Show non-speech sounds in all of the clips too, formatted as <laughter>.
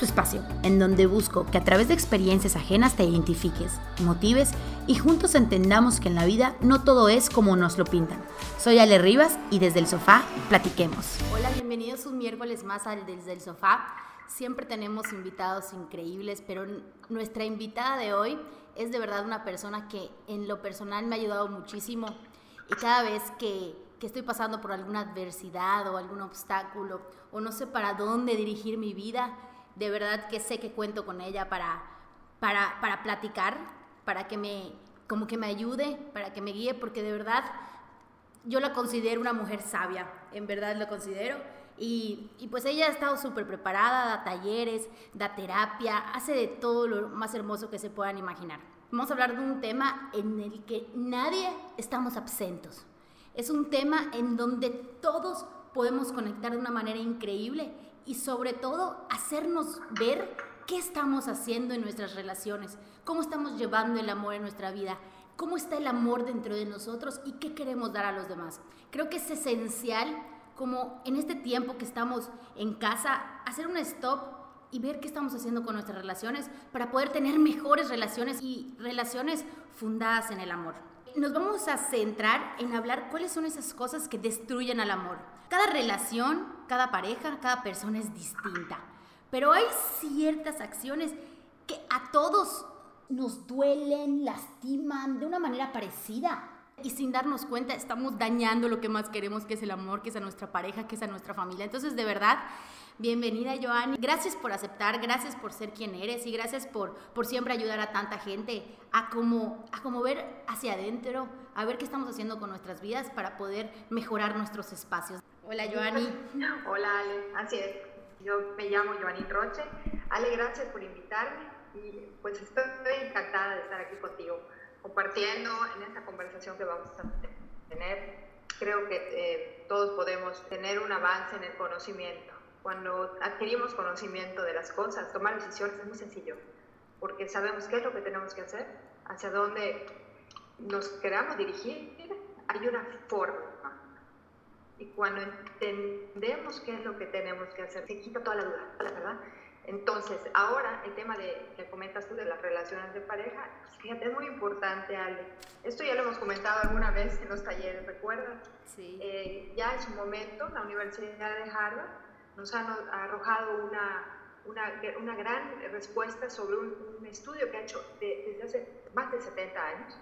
tu espacio, en donde busco que a través de experiencias ajenas te identifiques, motives y juntos entendamos que en la vida no todo es como nos lo pintan. Soy Ale Rivas y desde el sofá platiquemos. Hola, bienvenidos un miércoles más al Desde el Sofá. Siempre tenemos invitados increíbles, pero nuestra invitada de hoy es de verdad una persona que en lo personal me ha ayudado muchísimo y cada vez que, que estoy pasando por alguna adversidad o algún obstáculo o no sé para dónde dirigir mi vida, de verdad que sé que cuento con ella para, para, para platicar, para que me, como que me ayude, para que me guíe, porque de verdad yo la considero una mujer sabia, en verdad lo considero. Y, y, pues ella ha estado súper preparada, da talleres, da terapia, hace de todo lo más hermoso que se puedan imaginar. Vamos a hablar de un tema en el que nadie estamos absentos. Es un tema en donde todos podemos conectar de una manera increíble y sobre todo hacernos ver qué estamos haciendo en nuestras relaciones, cómo estamos llevando el amor en nuestra vida, cómo está el amor dentro de nosotros y qué queremos dar a los demás. Creo que es esencial como en este tiempo que estamos en casa, hacer un stop y ver qué estamos haciendo con nuestras relaciones para poder tener mejores relaciones y relaciones fundadas en el amor. Nos vamos a centrar en hablar cuáles son esas cosas que destruyen al amor. Cada relación, cada pareja, cada persona es distinta, pero hay ciertas acciones que a todos nos duelen, lastiman de una manera parecida. Y sin darnos cuenta estamos dañando lo que más queremos, que es el amor, que es a nuestra pareja, que es a nuestra familia. Entonces, de verdad, bienvenida Joanny. Gracias por aceptar, gracias por ser quien eres y gracias por, por siempre ayudar a tanta gente a como, a como ver hacia adentro, a ver qué estamos haciendo con nuestras vidas para poder mejorar nuestros espacios. Hola, Joanny. <laughs> Hola, Ale. Así es. Yo me llamo Joanny Roche. Ale, gracias por invitarme y pues estoy encantada de estar aquí contigo, compartiendo en esta conversación que vamos a tener. Creo que eh, todos podemos tener un avance en el conocimiento. Cuando adquirimos conocimiento de las cosas, tomar decisiones es muy sencillo, porque sabemos qué es lo que tenemos que hacer, hacia dónde nos queramos dirigir, hay una forma y cuando entendemos qué es lo que tenemos que hacer, se quita toda la duda, verdad. Entonces, ahora el tema de, que comentas tú de las relaciones de pareja, pues fíjate, es muy importante, Ale. Esto ya lo hemos comentado alguna vez en los talleres, ¿recuerdas? Sí. Eh, ya en su momento, la Universidad de Harvard nos ha, arrojado una, una, una, gran respuesta sobre un, un estudio que ha hecho desde hace más de 70 años,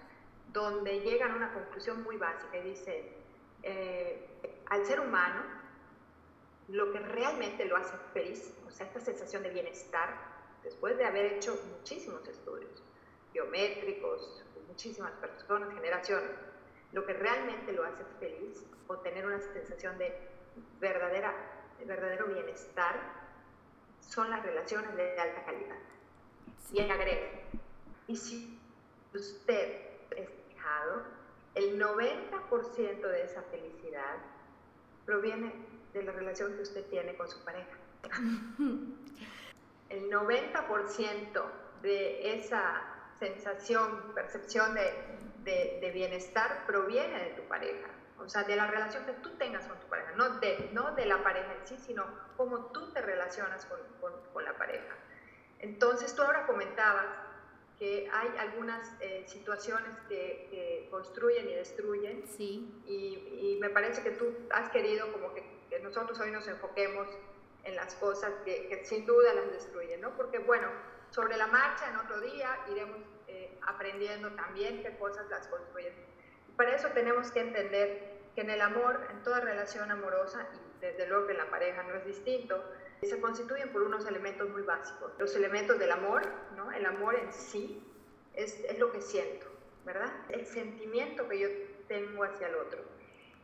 donde llegan a una conclusión muy básica y dice, eh, al ser humano lo que realmente lo hace feliz, o sea, esta sensación de bienestar, después de haber hecho muchísimos estudios biométricos, muchísimas personas, generaciones, lo que realmente lo hace feliz o tener una sensación de verdadera, verdadero bienestar son las relaciones de alta calidad. Y agrega, y si usted es fijado, el 90% de esa felicidad proviene de la relación que usted tiene con su pareja. <laughs> El 90% de esa sensación, percepción de, de, bienestar proviene de tu pareja. O sea, de la relación que tú tengas con tu pareja, no de, no la pareja en sí, sino cómo tú te relacionas con, con, con la pareja. Entonces, tú ahora comentabas que hay algunas eh, situaciones que, que, construyen y destruyen. Sí. Y, y, me parece que tú has querido como que, que, nosotros hoy nos enfoquemos en las cosas que, que, sin duda las destruyen, ¿no? Porque bueno, sobre la marcha en otro día iremos eh, aprendiendo también qué cosas las construyen. Y para eso tenemos que entender que en el amor, en toda relación amorosa, y desde luego que en la pareja no es distinto, se constituyen por unos elementos muy básicos. Los elementos del amor, ¿no? El amor en sí es, es lo que siento, ¿verdad? El sentimiento que yo tengo hacia el otro.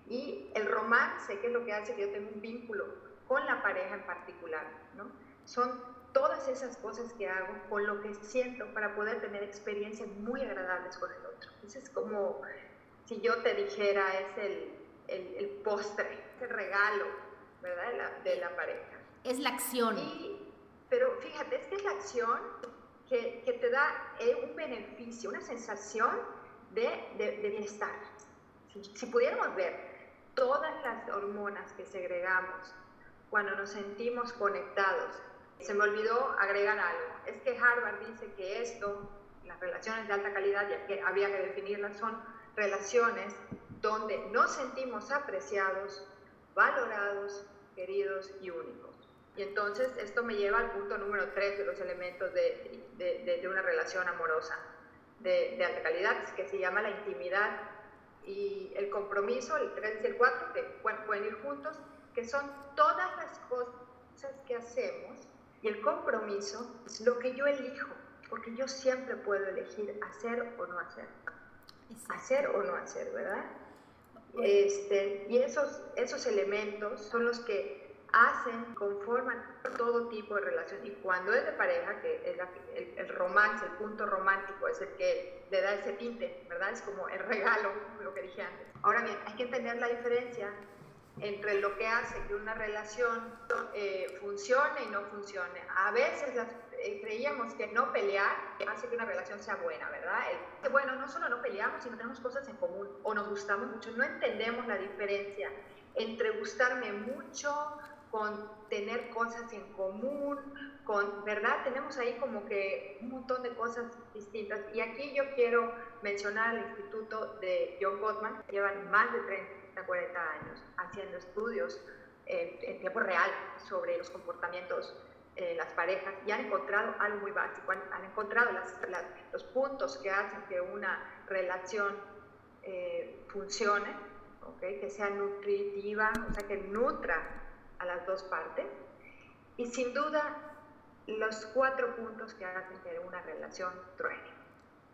Y el romance, que es lo que hace que yo tenga un vínculo con la pareja en particular, ¿no? Son todas esas cosas que hago con lo que siento para poder tener experiencias muy agradables con el otro. es como si yo te dijera, es el, el, el postre, el regalo, ¿verdad? De la, de la pareja es la acción. pero fíjate, es que es la acción que, que te da eh, un beneficio, una sensación de, de, bienestar. Si, si, pudiéramos ver todas las hormonas que segregamos cuando nos sentimos conectados Se me olvidó agregar algo. Es que Harvard dice que esto, las relaciones de alta calidad, ya que había que definirlas, son relaciones donde nos sentimos apreciados, valorados, queridos y únicos. Y entonces esto me lleva al punto número tres de los elementos de, de, de una relación amorosa de, alta calidad, que se llama la intimidad y el compromiso, el 3 y el 4, que pueden ir juntos, que son todas las cosas que hacemos y el compromiso es lo que yo elijo, porque yo siempre puedo elegir hacer o no hacer. Hacer o no hacer, ¿verdad? Este, y esos, esos elementos son los que hacen, conforman todo tipo de relación. Y cuando es de pareja, que es el, romance, el punto romántico, es el que le da ese tinte, ¿verdad? Es como el regalo, lo que dije antes. Ahora bien, hay que entender la diferencia entre lo que hace que una relación eh, funcione y no funcione. A veces eh, creíamos que no pelear hace que una relación sea buena, ¿verdad? Bueno, no solo no peleamos, sino tenemos cosas en común o nos gustamos mucho. No entendemos la diferencia entre gustarme mucho, con tener cosas en común, con, ¿verdad? Tenemos ahí como que un montón de cosas distintas. Y aquí yo quiero mencionar el Instituto de John Gottman, que llevan más de 30, 40 años haciendo estudios en, tiempo real sobre los comportamientos en las parejas y han encontrado algo muy básico, han, encontrado los puntos que hacen que una relación eh, funcione, ¿okay? que sea nutritiva, o sea, que nutra a las dos partes. Y sin duda, los cuatro puntos que hacen que una relación truene.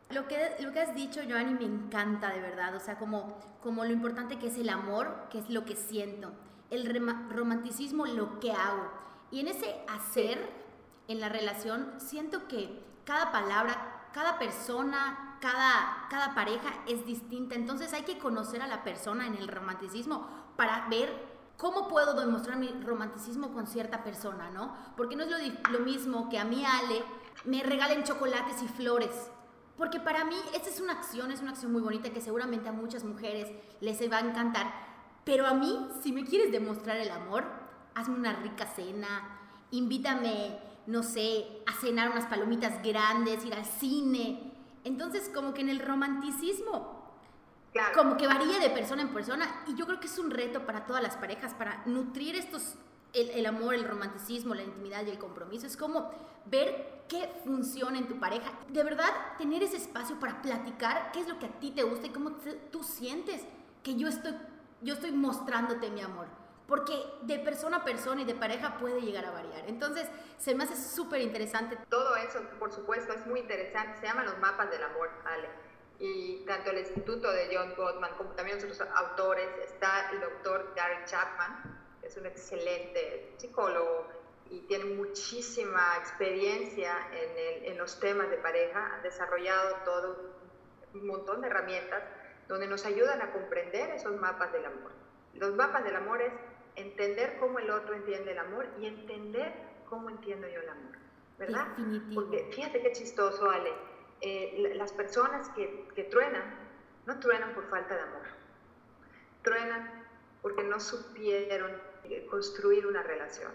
Lo que, lo que has dicho, Joanny, me encanta de verdad. O sea, como, como lo importante que es el amor, que es lo que siento. El romanticismo, lo que hago. Y en ese hacer, en la relación, siento que cada palabra, cada persona, cada, cada pareja es distinta. Entonces hay que conocer a la persona en el romanticismo para ver ¿Cómo puedo demostrar mi romanticismo con cierta persona, no? Porque no es lo, mismo que a mí, Ale, me regalen chocolates y flores. Porque para mí esta es una acción, es una acción muy bonita que seguramente a muchas mujeres les va a encantar. Pero a mí, si me quieres demostrar el amor, hazme una rica cena, invítame, no sé, a cenar unas palomitas grandes, ir al cine. Entonces, como que en el romanticismo como que varía de persona en persona y yo creo que es un reto para todas las parejas, para nutrir estos, el, amor, el romanticismo, la intimidad y el compromiso. Es como ver qué funciona en tu pareja. De verdad, tener ese espacio para platicar qué es lo que a ti te gusta y cómo tú sientes que yo estoy, yo estoy mostrándote mi amor. Porque de persona a persona y de pareja puede llegar a variar. Entonces, se me hace súper interesante. Todo eso, por supuesto, es muy interesante. Se llaman los mapas del amor, Ale y tanto el Instituto de John Gottman como también otros autores, está el doctor Gary Chapman, que es un excelente psicólogo y tiene muchísima experiencia en, el, en los temas de pareja, han desarrollado todo un montón de herramientas donde nos ayudan a comprender esos mapas del amor. Los mapas del amor es entender cómo el otro entiende el amor y entender cómo entiendo yo el amor, ¿verdad? Porque fíjate qué chistoso, Ale eh, las personas que, que truenan, no truenan por falta de amor, truenan porque no supieron eh, construir una relación,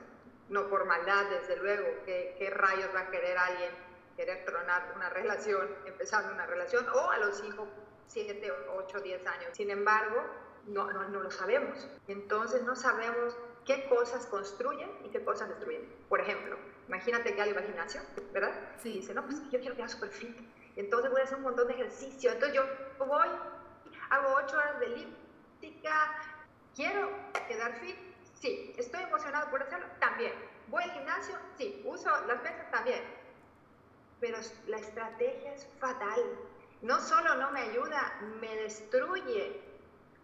no por maldad, desde luego, ¿qué, rayos va a querer alguien querer tronar una relación, empezando una relación, o a los 5, 7, 8, 10 años. Sin embargo, no, no, no, lo sabemos. Entonces no sabemos qué cosas construyen y qué cosas destruyen. Por ejemplo, imagínate que alguien va al gimnasio, ¿verdad? Sí. Y dice, no, pues yo quiero quedar súper fit. Entonces voy a hacer un montón de ejercicio. Entonces yo voy, hago 8 horas de elíptica. ¿Quiero quedar fit? Sí. ¿Estoy emocionado por hacerlo? También. ¿Voy al gimnasio? Sí. ¿Uso las pesas? También. Pero la estrategia es fatal. No solo no me ayuda, me destruye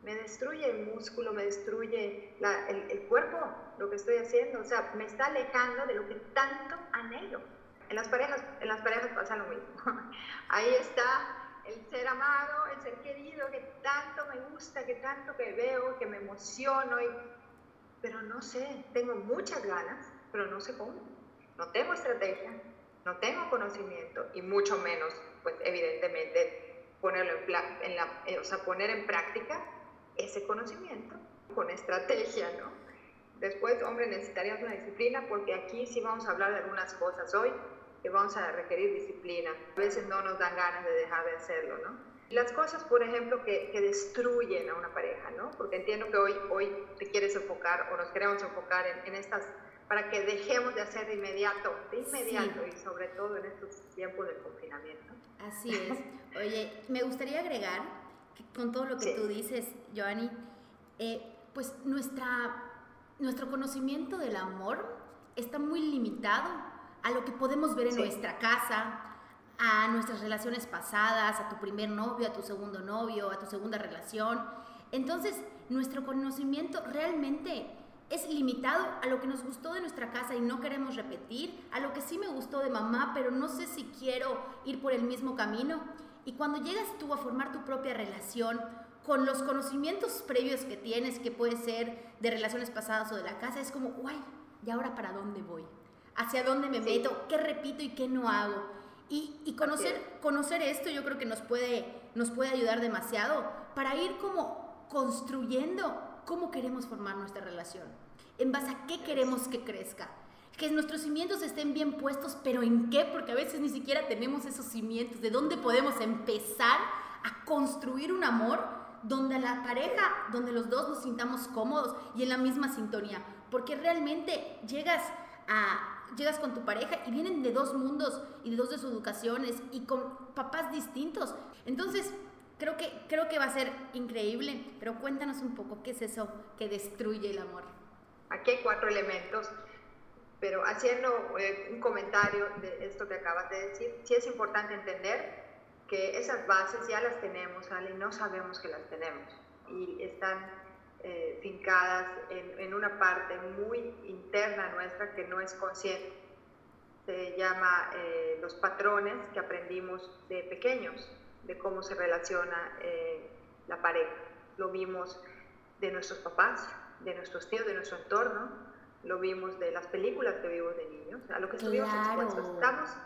me destruye el músculo, me destruye el, cuerpo, lo que estoy haciendo, o sea, me está alejando de lo que tanto anhelo. En las parejas, en las parejas pasa lo mismo. <laughs> Ahí está el ser amado, el ser querido, que tanto me gusta, que tanto que veo, que me emociono, y, pero no sé, tengo muchas ganas, pero no sé cómo. No tengo estrategia, no tengo conocimiento y mucho menos, pues evidentemente, ponerlo en, la, o sea, poner en práctica ese conocimiento con estrategia, ¿no? Después, hombre, necesitaríamos una disciplina porque aquí sí vamos a hablar de algunas cosas hoy que vamos a requerir disciplina. A veces no nos dan ganas de dejar de hacerlo, ¿no? Las cosas, por ejemplo, que, que destruyen a una pareja, ¿no? Porque entiendo que hoy, hoy te quieres enfocar o nos queremos enfocar en, en estas para que dejemos de hacer de inmediato, de inmediato y sobre todo en estos tiempos de confinamiento. Así es. Oye, me gustaría agregar con todo lo que tú dices, Joanny, eh, pues nuestra nuestro conocimiento del amor está muy limitado a lo que podemos ver en nuestra casa, a nuestras relaciones pasadas, a tu primer novio, a tu segundo novio, a tu segunda relación. Entonces, nuestro conocimiento realmente es limitado a lo que nos gustó de nuestra casa y no queremos repetir, a lo que sí me gustó de mamá, pero no sé si quiero ir por el mismo camino. Y cuando llegas tú a formar tu propia relación, con los conocimientos previos que tienes, que puede ser de relaciones pasadas o de la casa, es como, guay, ¿y ahora para dónde voy? ¿Hacia dónde me meto? ¿Qué repito y qué no hago? Y, y conocer, conocer esto yo creo que nos puede, nos puede ayudar demasiado para ir como construyendo cómo queremos formar nuestra relación, en base a qué queremos que crezca. Que nuestros cimientos estén bien puestos, pero ¿en qué? Porque a veces ni siquiera tenemos esos cimientos. ¿De dónde podemos empezar a construir un amor donde la pareja, donde los dos nos sintamos cómodos y en la misma sintonía, porque realmente llegas a llegas con tu pareja y vienen de dos mundos y de dos de sus educaciones y con papás distintos. Entonces, creo que creo que va a ser increíble, pero cuéntanos un poco qué es eso que destruye el amor. Aquí hay cuatro elementos, pero haciendo eh, un comentario de esto que acabas de decir, sí es importante entender que esas bases ya las tenemos, y no sabemos que las tenemos y están eh, fincadas en, una parte muy interna nuestra que no es consciente. Se llama eh, los patrones que aprendimos de pequeños, de cómo se relaciona eh, la pareja. Lo vimos de nuestros papás, de nuestros tíos, de nuestro entorno, lo vimos de las películas que vimos de niños, a lo que estuvimos expuestos. Estamos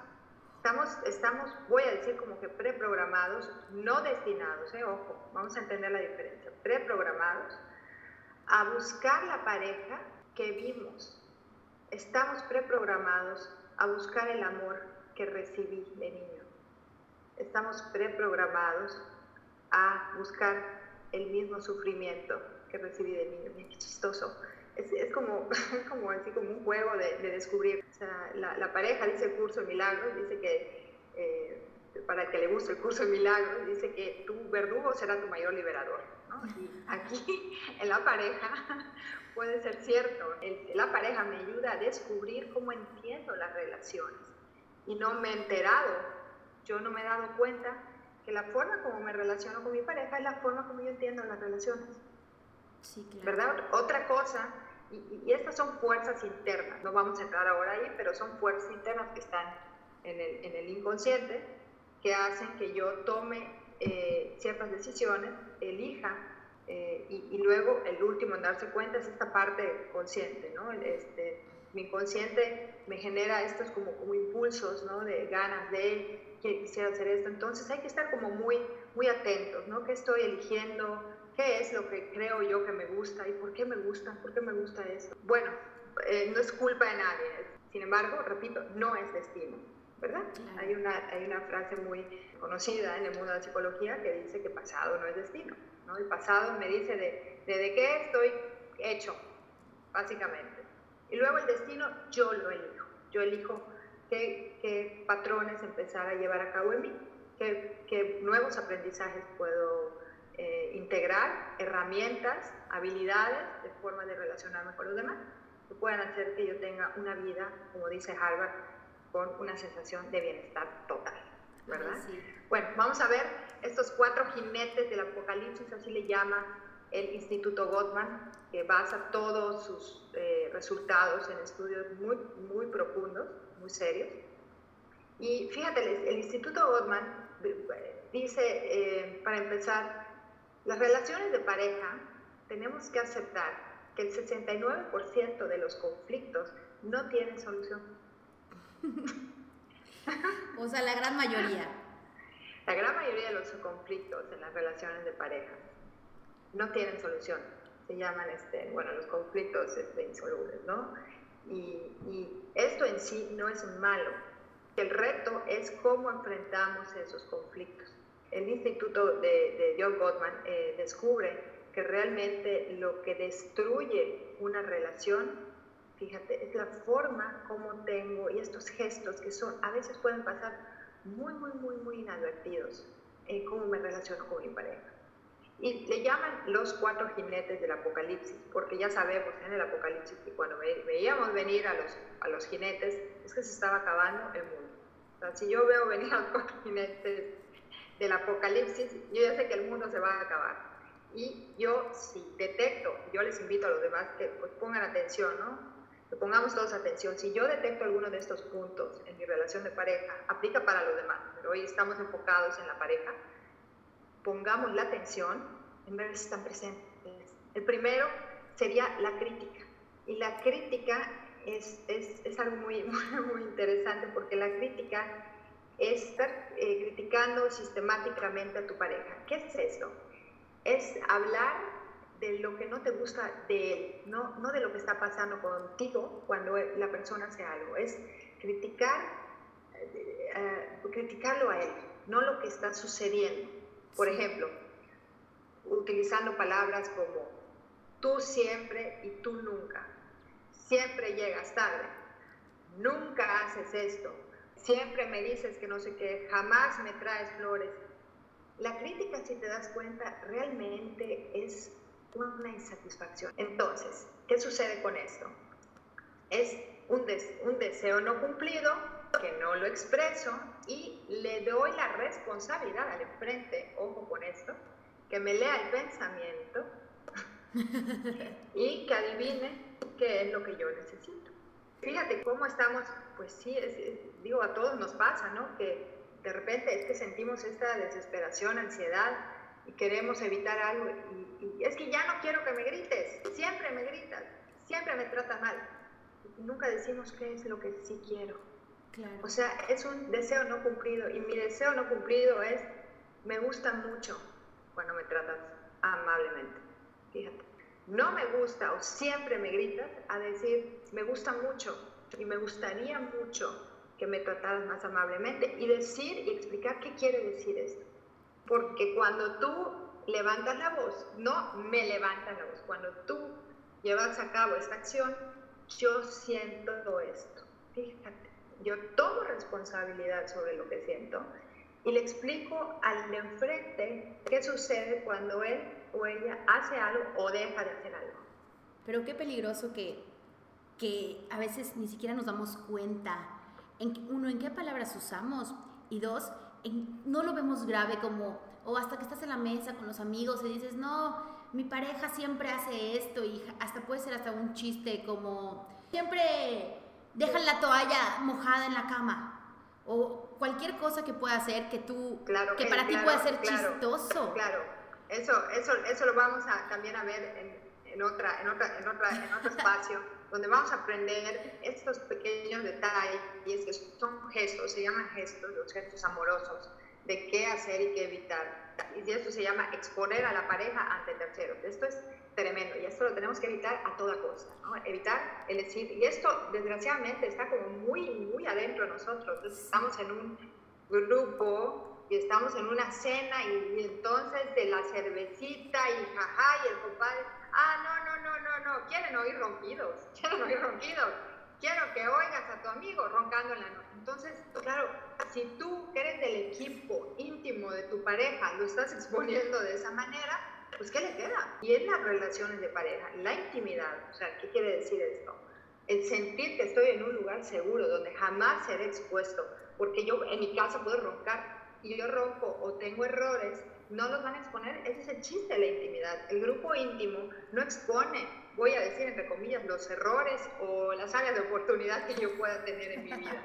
Estamos, estamos, voy a decir como que preprogramados, no destinados, eh, ojo, vamos a entender la diferencia, preprogramados a buscar la pareja que vimos. Estamos preprogramados a buscar el amor que recibí de niño. Estamos preprogramados a buscar el mismo sufrimiento que recibí de niño. Mira qué chistoso es, es, como, <laughs> como, así como un juego de, de descubrir. O sea, la, la, pareja dice el curso de milagros, dice que eh, para el que le guste el curso de milagros, dice que tu verdugo será tu mayor liberador. ¿no? Y aquí <laughs> en la pareja <laughs> puede ser cierto. El, la pareja me ayuda a descubrir cómo entiendo las relaciones. Y no me he enterado, yo no me he dado cuenta que la forma como me relaciono con mi pareja es la forma como yo entiendo las relaciones. Sí, claro. ¿Verdad? Otra cosa y, estas son fuerzas internas, no vamos a entrar ahora ahí, pero son fuerzas internas que están en el, en el inconsciente que hacen que yo tome eh, ciertas decisiones, elija, eh, y, y, luego el último en darse cuenta es esta parte consciente, ¿no? Este, mi inconsciente me genera estos como, como impulsos, ¿no? De ganas de, quisiera hacer esto, entonces hay que estar como muy, muy atentos, ¿no? ¿Qué estoy eligiendo? ¿Qué es lo que creo yo que me gusta y por qué me gusta? ¿Por qué me gusta esto? Bueno, eh, no es culpa de nadie. Sin embargo, repito, no es destino, ¿verdad? Hay, una, hay una frase muy conocida en el mundo de la psicología que dice que pasado no es destino. ¿no? El pasado me dice de, de, de qué estoy hecho, básicamente. Y luego el destino yo lo elijo. Yo elijo qué, qué patrones empezar a llevar a cabo en mí, qué, qué nuevos aprendizajes puedo eh, integrar herramientas, habilidades de forma de relacionarme con los demás que puedan hacer que yo tenga una vida, como dice Harvard, con una sensación de bienestar total. ¿verdad? Bueno, vamos a ver estos cuatro jinetes del apocalipsis, así le llama el Instituto Gottman, que basa todos sus eh, resultados en estudios muy, muy profundos, muy serios. Y fíjate, el, Instituto Gottman eh, dice, eh, para empezar, las relaciones de pareja tenemos que aceptar que el 69% de los conflictos no tienen solución. <laughs> o sea, la gran mayoría. La gran mayoría de los conflictos en las relaciones de pareja no tienen solución. se llaman, este, bueno, los conflictos este, insolubles, ¿no? Y, y, esto en sí no es malo. El reto es cómo enfrentamos esos conflictos. El Instituto de, de John Gottman eh, descubre que realmente lo que destruye una relación, fíjate, es la forma como tengo y estos gestos que son, a veces pueden pasar muy, muy, muy, muy inadvertidos en cómo me relaciono con mi pareja. Y le llaman los cuatro jinetes del apocalipsis, porque ya sabemos en el apocalipsis que cuando veíamos venir a los, a los jinetes, es que se estaba acabando el mundo. O sea, si yo veo venir a los cuatro jinetes del apocalipsis, yo ya sé que el mundo se va a acabar. Y yo si detecto, yo les invito a los demás que pues, pongan atención, ¿no? Que pongamos todos atención. Si yo detecto alguno de estos puntos en mi relación de pareja, aplica para los demás, pero hoy estamos enfocados en la pareja, pongamos la atención en ver si están presentes. El primero sería la crítica. Y la crítica es, es, es algo muy, <laughs> muy, interesante porque la crítica estar eh, criticando sistemáticamente a tu pareja. ¿Qué es esto? Es hablar de lo que no te gusta de él, no, no de lo que está pasando contigo cuando la persona hace algo. Es criticar, eh, eh, criticarlo a él, no lo que está sucediendo. Por ejemplo, utilizando palabras como tú siempre y tú nunca. Siempre llegas tarde. Nunca haces esto. Siempre me dices que no sé qué. Jamás me traes flores. La crítica, si te das cuenta, realmente es una insatisfacción. Entonces, ¿qué sucede con esto? Es un, un deseo no cumplido que no lo expreso y le doy la responsabilidad al enfrente, ojo con esto, que me lea el pensamiento <laughs> y que adivine qué es lo que yo necesito. Fíjate cómo estamos, pues sí, digo, a todos nos pasa, ¿no? Que de repente es que sentimos esta desesperación, ansiedad y queremos evitar algo y, y es que ya no quiero que me grites, siempre me gritas, siempre me tratas mal. Y nunca decimos qué es lo que sí quiero o sea, es un deseo no cumplido y mi deseo no cumplido es, me gusta mucho cuando me tratas amablemente. Fíjate, no me gusta o siempre me gritas a decir, me gusta mucho y me gustaría mucho que me trataras más amablemente y decir y explicar qué quiere decir esto. Porque cuando tú levantas la voz, no me levantas la voz, cuando tú llevas a cabo esta acción, yo siento esto. Fíjate yo tomo responsabilidad sobre lo que siento y le explico al de enfrente qué sucede cuando él o ella hace algo o deja de hacer algo. Pero qué peligroso que, que a veces ni siquiera nos damos cuenta, en, uno, en qué palabras usamos y dos, en, no lo vemos grave como, o hasta que estás en la mesa con los amigos y dices, no, mi pareja siempre hace esto y hasta puede ser hasta un chiste como, siempre dejan la toalla mojada en la cama o cualquier cosa que pueda hacer que tú, claro, que para ti pueda ser chistoso. Claro, eso, eso, eso lo vamos a también a ver en, en, otra, en, otra, en, otra, en otro espacio, <laughs> donde vamos a aprender estos pequeños detalles, y es que son gestos, se llaman gestos, los gestos amorosos, de qué hacer y qué evitar. Y esto se llama exponer a la pareja ante terceros. Esto es tremendo y esto lo tenemos que evitar a toda costa, ¿no? Evitar el decir, y esto desgraciadamente está como muy, muy adentro de nosotros. Entonces estamos en un grupo y estamos en una cena y, entonces de la cervecita y jaja y el compadre, ah, no, no, no, no, no, quieren oír ronquidos, <laughs> quieren oír ronquidos. Quiero que oigas a tu amigo roncando en la noche. Entonces, claro, si tú eres del equipo íntimo de tu pareja lo estás exponiendo de esa manera, pues ¿qué le queda? Y en las relaciones de pareja, la intimidad, o sea, ¿qué quiere decir esto? El sentir que estoy en un lugar seguro, donde jamás seré expuesto, porque yo en mi casa puedo roncar y yo ronco o tengo errores, no los van a exponer, ese es el chiste de la intimidad. El grupo íntimo no expone, voy a decir entre comillas, los errores o las áreas de oportunidad que yo pueda tener en mi vida.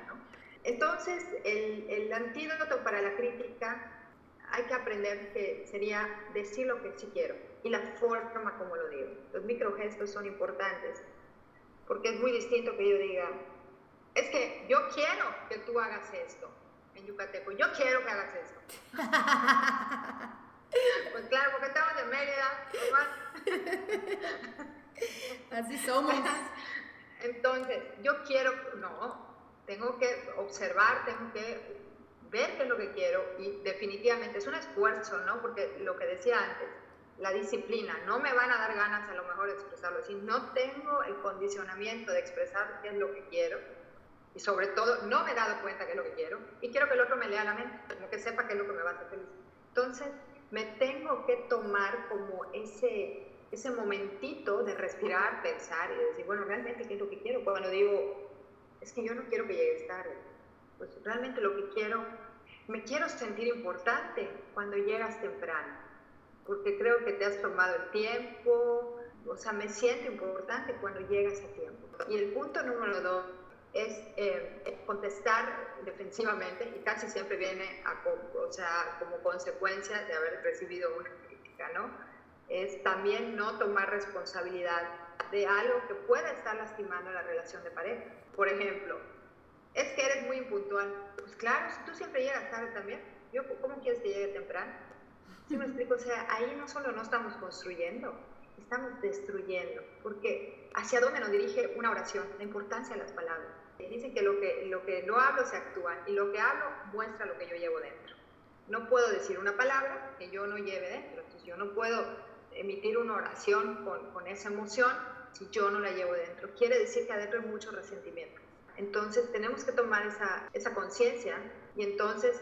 Entonces, el, el antídoto para la crítica hay que aprender que sería decir lo que sí quiero y la forma como lo digo. Los microgestos son importantes porque es muy distinto que yo diga, es que yo quiero que tú hagas esto en yucateco, yo quiero que hagas esto. <laughs> pues claro, porque estamos en Mérida, <laughs> Así somos. <laughs> Entonces, yo quiero, no, tengo que observar, tengo que ver qué es lo que quiero y definitivamente es un esfuerzo, ¿no? Porque lo que decía antes, la disciplina, no me van a dar ganas a lo mejor de expresarlo, si no tengo el condicionamiento de expresar qué es lo que quiero y sobre todo no me he dado cuenta qué es lo que quiero y quiero que el otro me lea la mente, como que sepa qué es lo que me va a hacer feliz. Entonces, me tengo que tomar como ese, ese momentito de respirar, pensar y decir, bueno, realmente qué es lo que quiero. Cuando digo, es que yo no quiero que llegues tarde, pues realmente lo que quiero, me quiero sentir importante cuando llegas temprano, porque creo que te has tomado el tiempo, o sea, me siento importante cuando llegas a tiempo. Y el punto número dos es eh, contestar defensivamente y casi siempre viene a, o sea, como consecuencia de haber recibido una crítica, ¿no? Es también no tomar responsabilidad de algo que pueda estar lastimando la relación de pareja. Por ejemplo, es que eres muy impuntual. Pues claro, si tú siempre llegas tarde también, yo, ¿cómo quieres que llegue temprano? ¿Sí me explico? O sea, ahí no solo no estamos construyendo, estamos destruyendo, porque hacia dónde nos dirige una oración, la importancia de las palabras. Dicen que lo que, lo que no hablo se actúa y lo que hablo muestra lo que yo llevo dentro. No puedo decir una palabra que yo no lleve dentro, entonces yo no puedo emitir una oración con, con esa emoción si yo no la llevo dentro. Quiere decir que adentro hay mucho resentimiento. Entonces tenemos que tomar esa, esa conciencia y entonces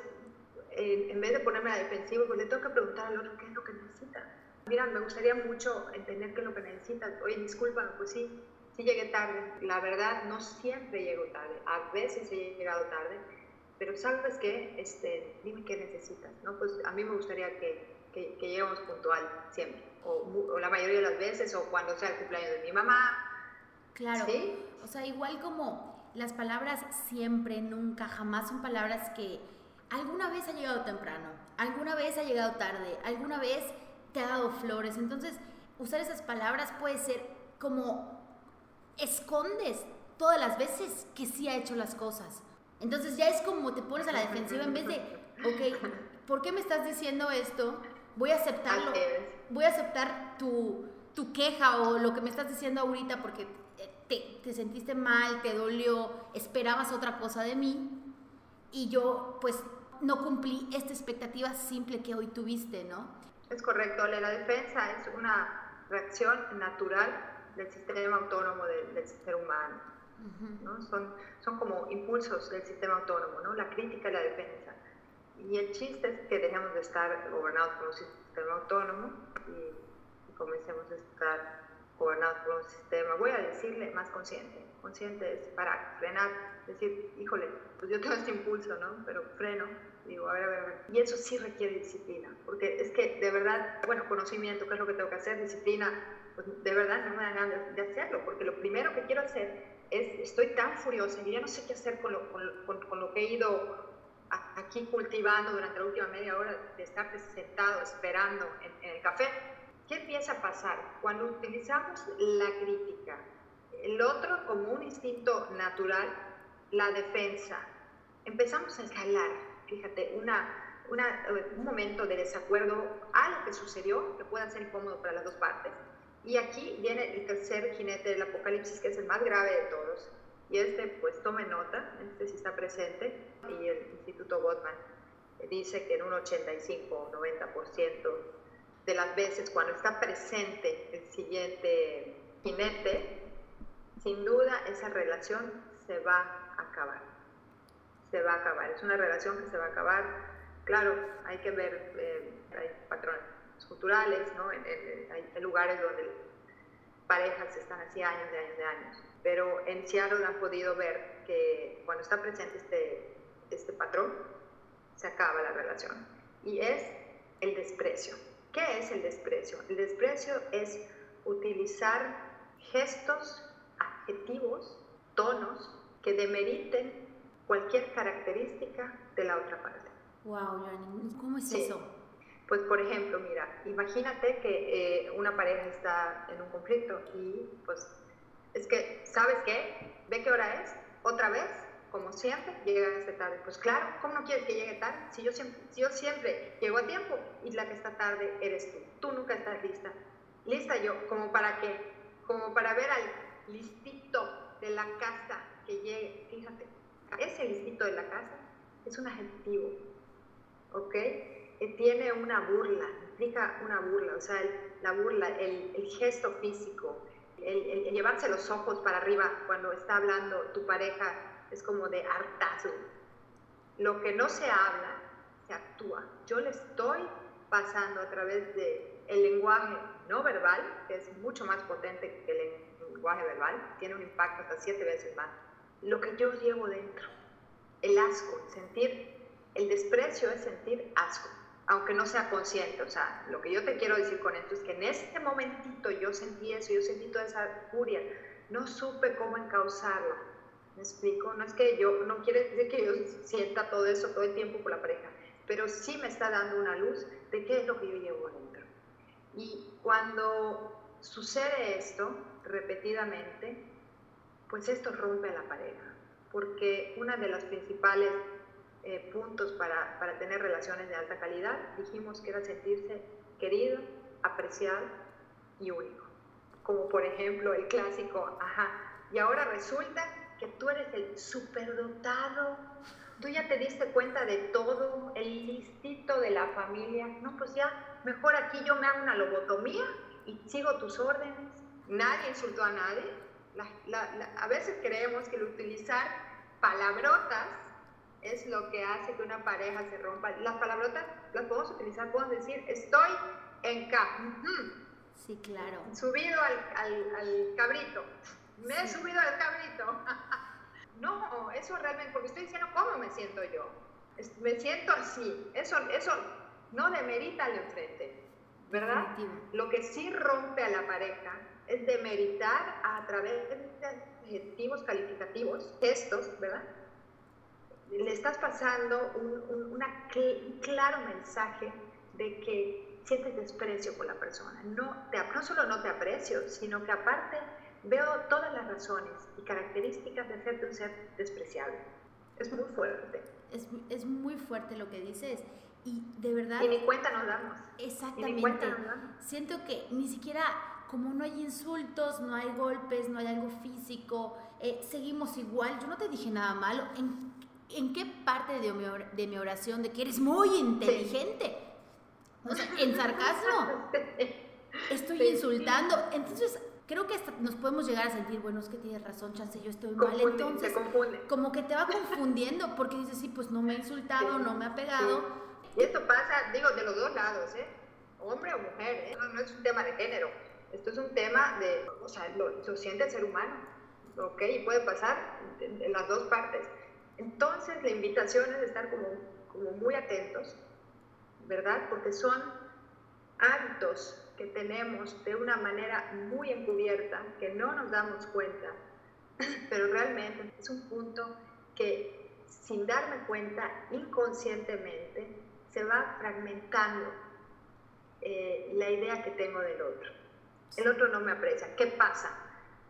en vez de ponerme a la defensiva, pues le tengo que preguntar al otro qué es lo que necesita. Mira, me gustaría mucho entender qué es lo que necesitas. Oye, discúlpame, pues sí, sí llegué tarde. La verdad, no siempre llego tarde. A veces he llegado tarde, pero ¿sabes qué? Este, dime qué necesitas, ¿no? Pues a mí me gustaría que, que, lleguemos puntual siempre, o, o, la mayoría de las veces, o cuando sea el cumpleaños de mi mamá. Claro. ¿Sí? O sea, igual como las palabras siempre, nunca, jamás son palabras que alguna vez ha llegado temprano, alguna vez ha llegado tarde, alguna vez te ha dado flores. Entonces, usar esas palabras puede ser como escondes todas las veces que sí ha hecho las cosas. Entonces ya es como te pones a la defensiva en vez de, ok, ¿por qué me estás diciendo esto? Voy a aceptarlo, voy a aceptar tu, tu queja o lo que me estás diciendo ahorita porque te, te, sentiste mal, te dolió, esperabas otra cosa de mí y yo pues no cumplí esta expectativa simple que hoy tuviste, ¿no? Es correcto, la defensa es una reacción natural del sistema autónomo del, ser humano. ¿no? son, son como impulsos del sistema autónomo, ¿no? la crítica y la defensa. Y el chiste es que dejemos de estar gobernados por un sistema autónomo y, comencemos a estar gobernados por un sistema, voy a decirle, más consciente. Consciente es para frenar, decir, híjole, pues yo tengo este impulso, ¿no? Pero freno, digo, a ver, a ver, a ver. Y eso sí requiere disciplina, porque es que de verdad, bueno, conocimiento, ¿qué es lo que tengo que hacer? Disciplina, pues, de verdad no me dan ganas de hacerlo, porque lo primero que quiero hacer es, estoy tan furiosa y ya no sé qué hacer con lo, con, con, lo que he ido aquí cultivando durante la última media hora de estar sentado esperando en, el café. ¿Qué empieza a pasar? Cuando utilizamos la crítica, el otro como un instinto natural, la defensa, empezamos a escalar, fíjate, una, una, un momento de desacuerdo, algo que sucedió que pueda ser incómodo para las dos partes, y aquí viene el tercer jinete del apocalipsis, que es el más grave de todos. Y este, pues tome nota, este sí está presente, y el Instituto Gottman dice que en un 85 o 90% de las veces cuando está presente el siguiente jinete, sin duda esa relación se va a acabar. Se va a acabar. Es una relación que se va a acabar. Claro, hay que ver, eh, hay patrones culturales, ¿no? En, hay lugares donde parejas están así años de años de años, pero en Seattle han podido ver que cuando está presente este, este patrón, se acaba la relación. Y es el desprecio. ¿Qué es el desprecio? El desprecio es utilizar gestos, adjetivos, tonos que demeriten cualquier característica de la otra parte. Wow, ¿cómo es eso? Pues por ejemplo, mira, imagínate que eh, una pareja está en un conflicto y pues es que, ¿sabes qué? ¿Ve qué hora es? Otra vez, como siempre, llegaste tarde. Pues claro, ¿cómo no quieres que llegue tarde? Si yo siempre, si yo siempre llego a tiempo y la que está tarde eres tú. Tú nunca estás lista. lista yo, como para que, como para ver al listito de la casa que llegue. Fíjate, ese listito de la casa es un adjetivo, ¿ok? Que tiene una burla, implica una burla, o sea, la burla, el, el gesto físico, el, el, llevarse los ojos para arriba cuando está hablando tu pareja es como de hartazo. Lo que no se habla, se actúa. Yo le estoy pasando a través de el lenguaje no verbal, que es mucho más potente que el lenguaje verbal, tiene un impacto hasta siete veces más. Lo que yo llevo dentro, el asco, sentir, el desprecio es sentir asco aunque no sea consciente. O sea, lo que yo te quiero decir con esto es que en este momentito yo sentí eso, yo sentí toda esa furia, no supe cómo encauzarla. ¿Me explico? No es que yo, no quiere decir que yo sienta todo eso todo el tiempo por la pareja, pero sí me está dando una luz de qué es lo que yo llevo adentro. Y cuando sucede esto repetidamente, pues esto rompe a la pareja, porque una de las principales eh, puntos para, para, tener relaciones de alta calidad, dijimos que era sentirse querido, apreciado y único. Como por ejemplo el clásico, ajá, y ahora resulta que tú eres el superdotado, tú ya te diste cuenta de todo, el listito de la familia, no, pues ya, mejor aquí yo me hago una lobotomía y sigo tus órdenes. Nadie insultó a nadie. a veces creemos que el utilizar palabrotas es lo que hace que una pareja se rompa. Las palabrotas las podemos utilizar, podemos decir, estoy en K. Sí, claro. Subido al, al, al cabrito. Me he subido al cabrito. <laughs> no, eso realmente, porque estoy diciendo cómo me siento yo. Me siento así. Eso, eso no demerita al enfrente, ¿verdad? Lo que sí rompe a la pareja es demeritar a través de adjetivos calificativos, gestos, ¿verdad? Le estás pasando un, una, claro mensaje de que sientes desprecio por la persona. No, te, no solo no te aprecio, sino que aparte veo todas las razones y características de hacerte un ser despreciable. Es muy fuerte. Es, es muy fuerte lo que dices. Y de verdad... Y ni cuenta nos damos. Exactamente. Siento que ni siquiera, como no hay insultos, no hay golpes, no hay algo físico, eh, seguimos igual. Yo no te dije nada malo. En ¿en qué parte de mi, de mi oración de que eres muy inteligente? O sea, en sarcasmo. <laughs> Estoy insultando. Entonces, creo que hasta nos podemos llegar a sentir, bueno, es que tienes razón, chance, yo estoy mal. Entonces, como que te va confundiendo porque dices, sí, pues no me ha insultado, no me ha pegado. Y esto pasa, digo, de los dos lados, ¿eh? Hombre o mujer, ¿eh? no, es un tema de género. Esto es un tema de, o sea, lo, siente el ser humano, ¿ok? Y puede pasar en las dos partes. Entonces, la invitación es estar como, muy atentos, ¿verdad? Porque son hábitos que tenemos de una manera muy encubierta, que no nos damos cuenta, <laughs> pero realmente es un punto que sin darme cuenta inconscientemente se va fragmentando eh, la idea que tengo del otro. El otro no me aprecia. ¿Qué pasa?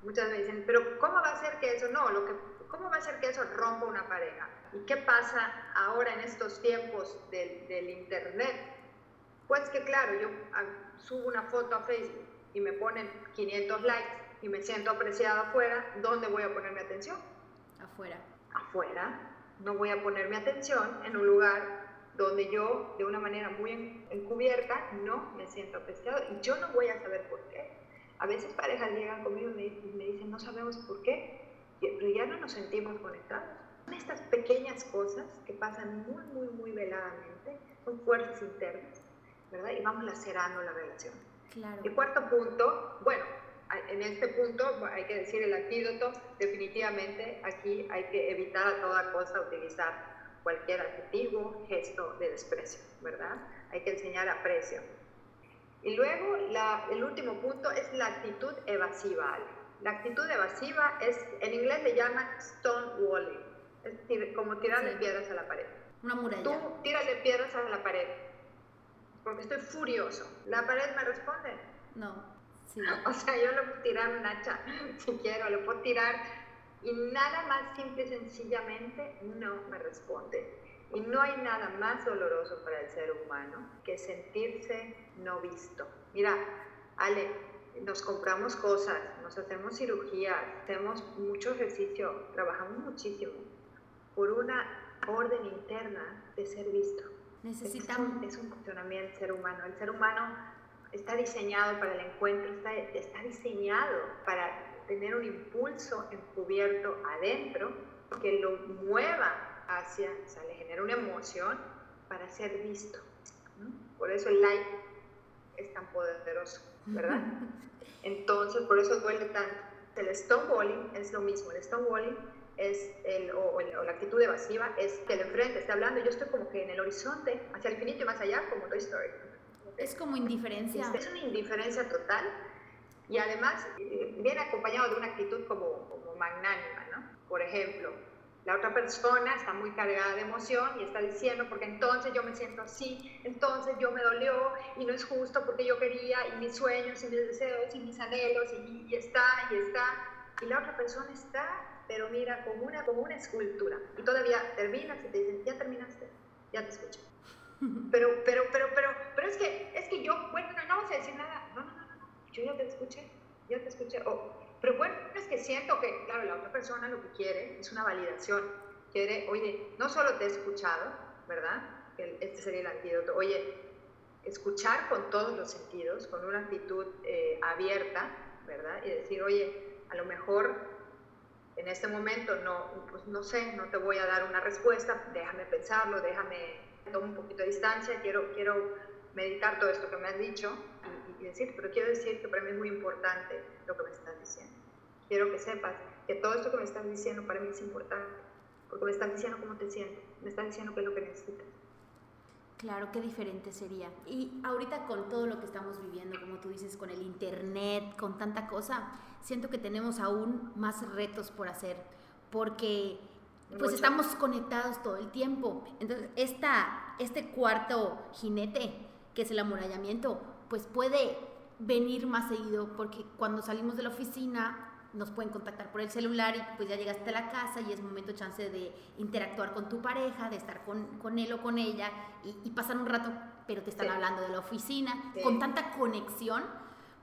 Muchas veces dicen, pero ¿cómo va a ser que eso? No, lo que ¿Cómo va a ser que eso rompa una pareja? ¿Y qué pasa ahora en estos tiempos del, del Internet? Pues que claro, yo ah, subo una foto a Facebook y me ponen 500 likes y me siento apreciada afuera, ¿dónde voy a poner mi atención? Afuera. Afuera. No voy a poner mi atención en un lugar donde yo, de una manera muy encubierta, no me siento apreciado y yo no voy a saber por qué. A veces parejas llegan conmigo y me dicen, no sabemos por qué, pero ya no nos sentimos conectados. Son estas pequeñas cosas que pasan muy, muy, muy veladamente, son fuerzas internas, ¿verdad? Y vamos lacerando la relación. Claro. El cuarto punto, bueno, en este punto hay que decir el antídoto, definitivamente aquí hay que evitar a toda cosa utilizar cualquier adjetivo, gesto de desprecio, ¿verdad? Hay que enseñar aprecio. Y luego la, el último punto es la actitud evasiva, la actitud evasiva es, en inglés le llaman stonewalling, es como tirarle piedras a la pared. Una muralla. Tú tírale piedras a la pared, porque estoy furioso. ¿La pared me responde? No. Sí. <laughs> O sea, yo le puedo tirar un hacha <laughs> si quiero, le puedo tirar y nada más simple y sencillamente no me responde. Y no hay nada más doloroso para el ser humano que sentirse no visto. Mira, Ale, nos compramos cosas, nos hacemos cirugía, hacemos mucho ejercicio, trabajamos muchísimo por una orden interna de ser visto. Necesitamos... Es un, funcionamiento del ser humano. El ser humano está diseñado para el encuentro, está, está diseñado para tener un impulso encubierto adentro que lo mueva hacia, o sea, le genera una emoción para ser visto. Por eso el like es tan poderoso, ¿verdad? Entonces, por eso duele tanto. El stonewalling es lo mismo. El stonewalling es el, o, la actitud evasiva es que el enfrente está hablando y yo estoy como que en el horizonte, hacia el infinito y más allá, como Toy Story. Es como indiferencia. Es una indiferencia total y además eh, viene acompañado de una actitud como, como magnánima, ¿no? Por ejemplo, la otra persona está muy cargada de emoción y está diciendo, porque entonces yo me siento así, entonces yo me dolió y no es justo porque yo quería y mis sueños y mis deseos y mis anhelos y, y está y está. Y la otra persona está, pero mira, como una, como una escultura. Y todavía terminas y te dicen, ya terminaste, ya te escucho. <laughs> Pero, pero, pero, pero, pero es que, es que yo, bueno, no, no vamos a decir nada. No, no, no, no, yo ya te escuché, ya te escuché. Oh, pero bueno, es que siento que, claro, la otra persona lo que quiere es una validación. Quiere, oye, no solo te he escuchado, ¿verdad? Este sería el antídoto. Oye, escuchar con todos los sentidos, con una actitud eh, abierta, ¿verdad? Y decir, oye, a lo mejor en este momento no, pues no sé, no te voy a dar una respuesta, déjame pensarlo, déjame tomar un poquito de distancia, quiero, quiero meditar todo esto que me has dicho y, decir, pero quiero decir que para mí es muy importante lo que me estás diciendo. Quiero que sepas que todo esto que me estás diciendo para mí es importante, porque me estás diciendo cómo te sientes, me estás diciendo qué es lo que necesitas. Claro, qué diferente sería. Y ahorita con todo lo que estamos viviendo, como tú dices, con el Internet, con tanta cosa, siento que tenemos aún más retos por hacer, porque pues estamos conectados todo el tiempo. Entonces, esta, este cuarto jinete, que es el amurallamiento, pues puede venir más seguido porque cuando salimos de la oficina nos pueden contactar por el celular y pues ya llegaste a la casa y es momento chance de interactuar con tu pareja, de estar con, con él o con ella y, pasar un rato, pero te están hablando de la oficina. Con tanta conexión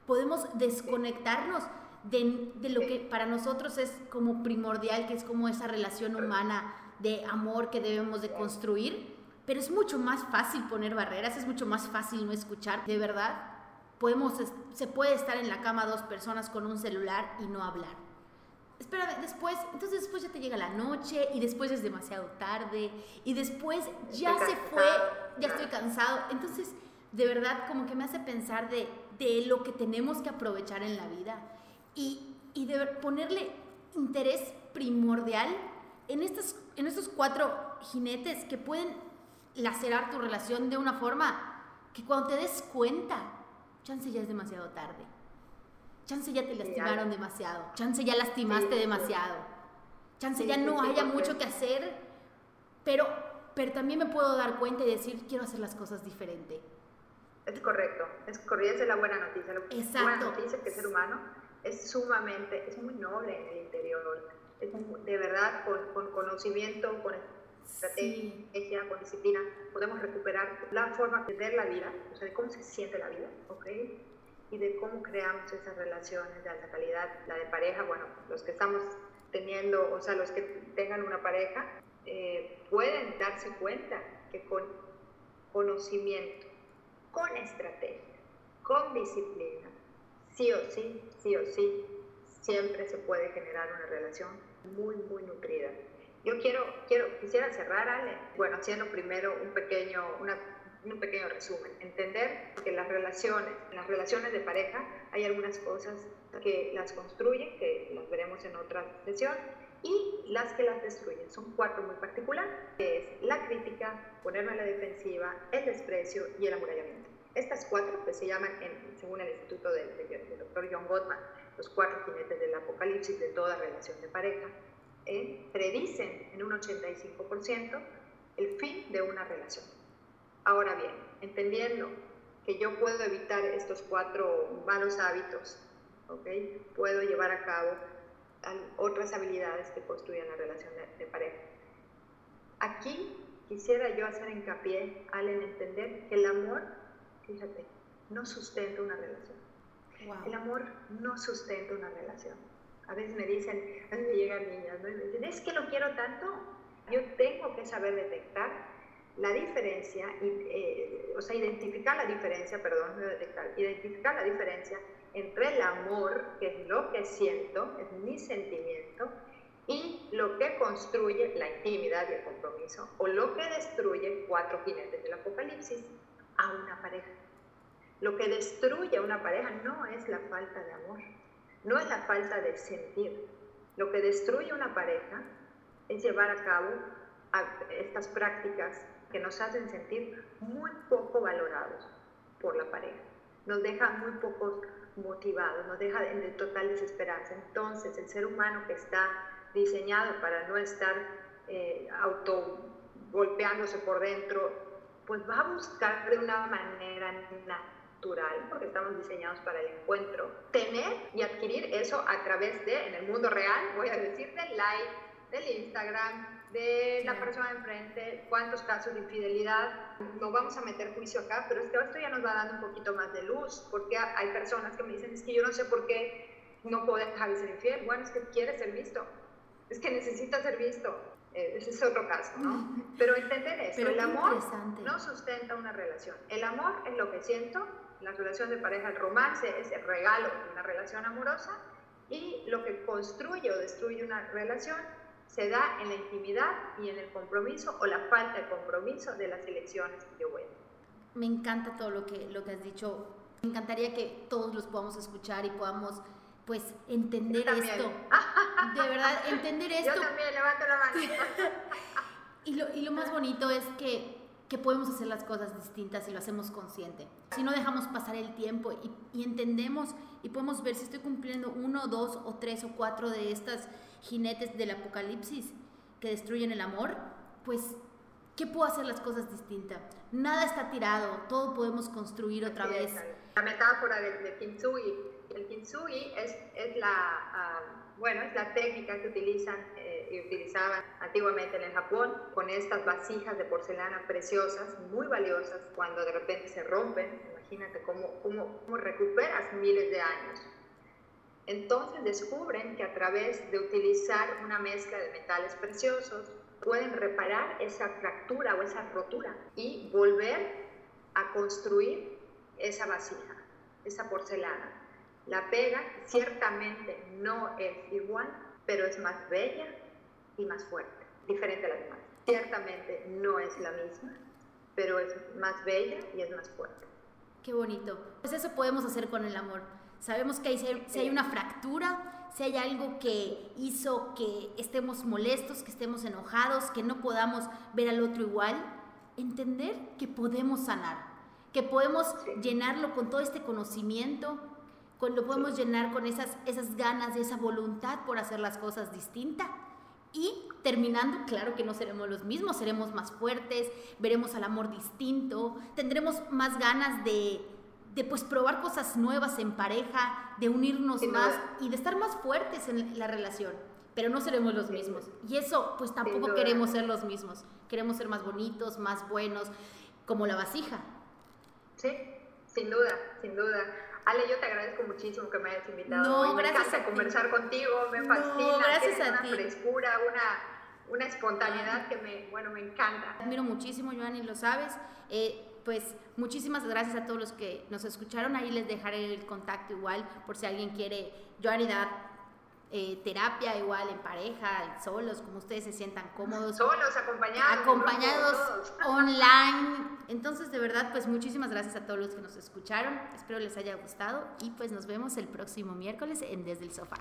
podemos desconectarnos de, de, lo que para nosotros es como primordial, que es como esa relación humana de amor que debemos de construir pero es mucho más fácil poner barreras, es mucho más fácil no escuchar. De verdad, podemos, se puede estar en la cama dos personas con un celular y no hablar. Espera, después, entonces después ya te llega la noche y después es demasiado tarde y después ya se fue, ya estoy cansado. Entonces, de verdad, como que me hace pensar de, de lo que tenemos que aprovechar en la vida y, y de ponerle interés primordial en estos, en estos cuatro jinetes que pueden lacerar tu relación de una forma que cuando te des cuenta, chance ya es demasiado tarde. Chance ya te lastimaron demasiado. Chance ya lastimaste demasiado. Chance ya no haya mucho que hacer. Pero, pero también me puedo dar cuenta y decir, quiero hacer las cosas diferente. Es correcto. Es correcto. Es la buena noticia. La Exacto. buena noticia es que el ser humano es sumamente, es muy noble en el interior. Es de verdad, con, con conocimiento, con estrategia, con disciplina, podemos recuperar la forma de ver la vida, o sea, de cómo se siente la vida, ¿ok? Y de cómo creamos esas relaciones de alta calidad, la de pareja, bueno, los que estamos teniendo, o sea, los que tengan una pareja, eh, pueden darse cuenta que con conocimiento, con estrategia, con disciplina, sí o sí, sí o sí, siempre se puede generar una relación muy, muy nutrida. Yo quiero, quiero, quisiera cerrar, Ale, bueno, haciendo primero un pequeño, un pequeño resumen. Entender que las relaciones, en las relaciones de pareja hay algunas cosas que las construyen, que las veremos en otra sesión, y las que las destruyen. Son cuatro muy particulares, que es la crítica, ponerme a la defensiva, el desprecio y el amurallamiento. Estas cuatro, que se llaman, según el instituto del, del doctor John Gottman, los cuatro jinetes del apocalipsis de toda relación de pareja, ¿eh? predicen en un 85% el fin de una relación. Ahora bien, entendiendo que yo puedo evitar estos cuatro malos hábitos, ¿okay? puedo llevar a cabo otras habilidades que construyan la relación de, pareja. Aquí quisiera yo hacer hincapié al entender que el amor, fíjate, no sustenta una relación. El amor no sustenta una relación. A veces me dicen, a veces me llegan niñas, ¿no? y me dicen, es que lo quiero tanto. Yo tengo que saber detectar la diferencia, eh, o sea, identificar la diferencia, perdón, detectar, identificar la diferencia entre el amor, que es lo que siento, es mi sentimiento, y lo que construye la intimidad y el compromiso, o lo que destruye cuatro jinetes del apocalipsis a una pareja. Lo que destruye a una pareja no es la falta de amor, no es la falta de sentir. Lo que destruye una pareja es llevar a cabo estas prácticas que nos hacen sentir muy poco valorados por la pareja. Nos dejan muy pocos motivados, nos deja en total desesperanza. Entonces, el ser humano que está diseñado para no estar eh, auto golpeándose por dentro, pues va a buscar de una manera natural, porque estamos diseñados para el encuentro, tener y adquirir eso a través de, en el mundo real, voy a decir, del like, del Instagram, de la persona de enfrente, cuántos casos de infidelidad. No vamos a meter juicio acá, pero es que esto ya nos va dando un poquito más de luz, porque hay personas que me dicen, es que yo no sé por qué no puedo dejar de ser infiel. Bueno, es que quiere ser visto, es que necesita ser visto. Eh, ese es otro caso, ¿no? <laughs> Pero entender eso, el amor no sustenta una relación. El amor es lo que siento, la relación de pareja, el romance es el regalo de una relación amorosa y lo que construye o destruye una relación se da en la intimidad y en el compromiso o la falta de compromiso de las elecciones que yo voy a Me encanta todo lo que, lo que has dicho. Me encantaría que todos los podamos escuchar y podamos pues entender esto. <laughs> De verdad, entender esto. Yo también, levanto la mano. <laughs> y, lo, y lo más bonito es que, que, podemos hacer las cosas distintas y lo hacemos consciente. Si no dejamos pasar el tiempo y, y entendemos y podemos ver si estoy cumpliendo uno, dos o tres o cuatro de estas jinetes del apocalipsis que destruyen el amor, pues, ¿qué puedo hacer las cosas distintas? Nada está tirado, todo podemos construir otra vez. La metáfora del, del kintsugi. El kintsugi es, es la, ah, bueno, es la técnica que utilizan y utilizaban antiguamente en el Japón con estas vasijas de porcelana preciosas, muy valiosas, cuando de repente se rompen. Imagínate cómo, cómo, cómo recuperas miles de años entonces descubren que a través de utilizar una mezcla de metales preciosos pueden reparar esa fractura o esa rotura y volver a construir esa vasija, esa porcelana. La pega ciertamente no es igual, pero es más bella y más fuerte, diferente a las demás. Ciertamente no es la misma, pero es más bella y es más fuerte. Qué bonito. Pues eso podemos hacer con el amor Sabemos que si hay una fractura, si hay algo que hizo que estemos molestos, que estemos enojados, que no podamos ver al otro igual, entender que podemos sanar, que podemos llenarlo con todo este conocimiento, lo podemos llenar con esas, esas ganas, esa voluntad por hacer las cosas distintas. Y terminando, claro que no seremos los mismos, seremos más fuertes, veremos al amor distinto, tendremos más ganas de, de pues probar cosas nuevas en pareja, de unirnos más y de estar más fuertes en la relación, pero no seremos los mismos. Y eso pues tampoco queremos ser los mismos, queremos ser más bonitos, más buenos, como la vasija. Sí, sin duda, sin duda. Ale, yo te agradezco muchísimo que me hayas invitado. No, me gracias encanta conversar contigo, me fascina. gracias a una ti. frescura, una, una espontaneidad que me, bueno, me encanta. Admiro muchísimo, Joanny, lo sabes. Eh, pues muchísimas gracias a todos los que nos escucharon. Ahí les dejaré el contacto igual por si alguien quiere. Joanny da eh, terapia igual en pareja, solos, como ustedes se sientan cómodos. Solos, acompañados. Acompañados <laughs> online. Entonces, de verdad, pues muchísimas gracias a todos los que nos escucharon. Espero les haya gustado y pues nos vemos el próximo miércoles en Desde el Sofá.